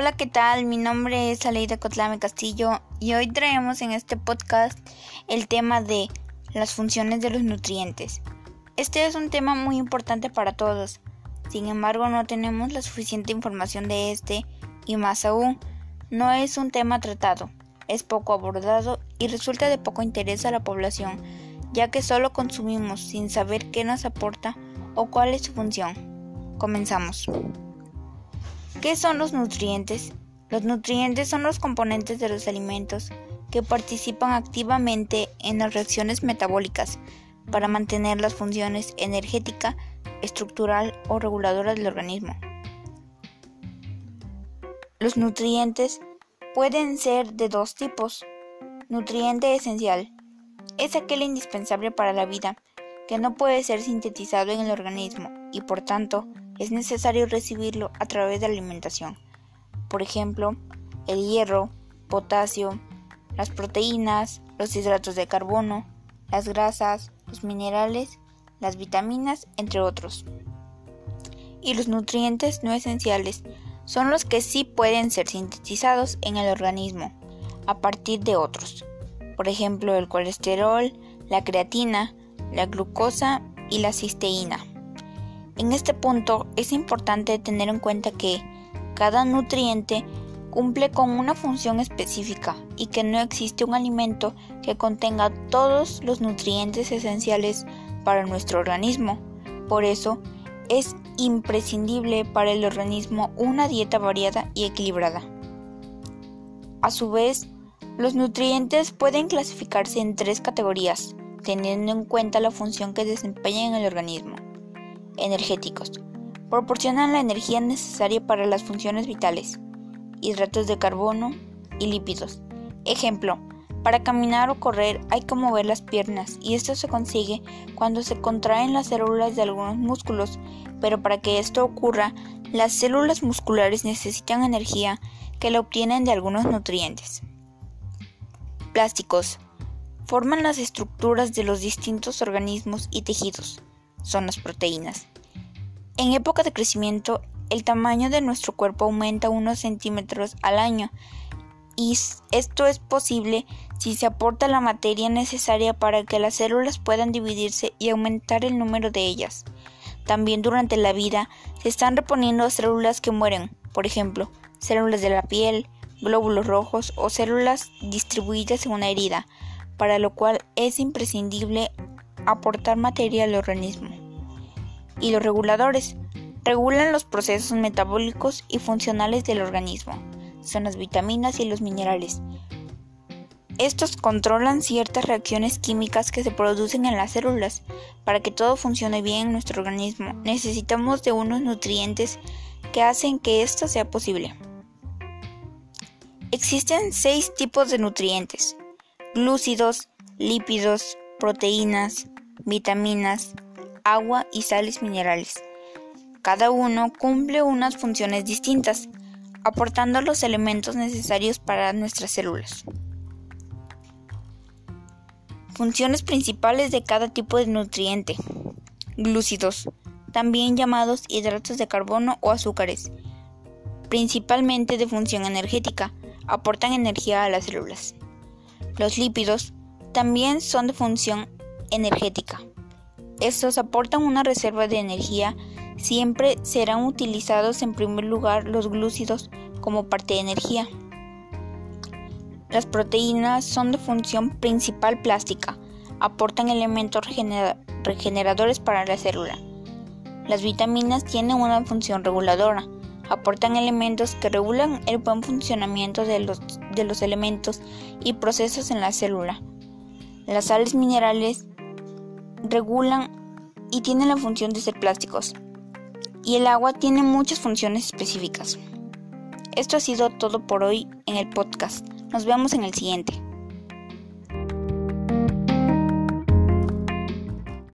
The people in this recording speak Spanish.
Hola, ¿qué tal? Mi nombre es Aleida Cotlame Castillo y hoy traemos en este podcast el tema de las funciones de los nutrientes. Este es un tema muy importante para todos, sin embargo no tenemos la suficiente información de este y más aún, no es un tema tratado, es poco abordado y resulta de poco interés a la población, ya que solo consumimos sin saber qué nos aporta o cuál es su función. Comenzamos. ¿Qué son los nutrientes? Los nutrientes son los componentes de los alimentos que participan activamente en las reacciones metabólicas para mantener las funciones energética, estructural o reguladora del organismo. Los nutrientes pueden ser de dos tipos. Nutriente esencial es aquel indispensable para la vida que no puede ser sintetizado en el organismo y por tanto es necesario recibirlo a través de alimentación. Por ejemplo, el hierro, potasio, las proteínas, los hidratos de carbono, las grasas, los minerales, las vitaminas, entre otros. Y los nutrientes no esenciales son los que sí pueden ser sintetizados en el organismo a partir de otros. Por ejemplo, el colesterol, la creatina, la glucosa y la cisteína. En este punto es importante tener en cuenta que cada nutriente cumple con una función específica y que no existe un alimento que contenga todos los nutrientes esenciales para nuestro organismo. Por eso, es imprescindible para el organismo una dieta variada y equilibrada. A su vez, los nutrientes pueden clasificarse en tres categorías, teniendo en cuenta la función que desempeñan en el organismo energéticos. Proporcionan la energía necesaria para las funciones vitales, hidratos de carbono y lípidos. Ejemplo, para caminar o correr hay que mover las piernas y esto se consigue cuando se contraen las células de algunos músculos, pero para que esto ocurra, las células musculares necesitan energía que la obtienen de algunos nutrientes. Plásticos. Forman las estructuras de los distintos organismos y tejidos son las proteínas. En época de crecimiento, el tamaño de nuestro cuerpo aumenta unos centímetros al año y esto es posible si se aporta la materia necesaria para que las células puedan dividirse y aumentar el número de ellas. También durante la vida se están reponiendo células que mueren, por ejemplo, células de la piel, glóbulos rojos o células distribuidas en una herida, para lo cual es imprescindible aportar materia al organismo. Y los reguladores regulan los procesos metabólicos y funcionales del organismo. Son las vitaminas y los minerales. Estos controlan ciertas reacciones químicas que se producen en las células. Para que todo funcione bien en nuestro organismo, necesitamos de unos nutrientes que hacen que esto sea posible. Existen seis tipos de nutrientes: glúcidos, lípidos, proteínas, vitaminas, agua y sales minerales. Cada uno cumple unas funciones distintas, aportando los elementos necesarios para nuestras células. Funciones principales de cada tipo de nutriente. Glúcidos, también llamados hidratos de carbono o azúcares, principalmente de función energética, aportan energía a las células. Los lípidos también son de función energética. Estos aportan una reserva de energía. Siempre serán utilizados en primer lugar los glúcidos como parte de energía. Las proteínas son de función principal plástica. Aportan elementos regeneradores para la célula. Las vitaminas tienen una función reguladora. Aportan elementos que regulan el buen funcionamiento de los, de los elementos y procesos en la célula. Las sales minerales regulan y tienen la función de ser plásticos. Y el agua tiene muchas funciones específicas. Esto ha sido todo por hoy en el podcast. Nos vemos en el siguiente.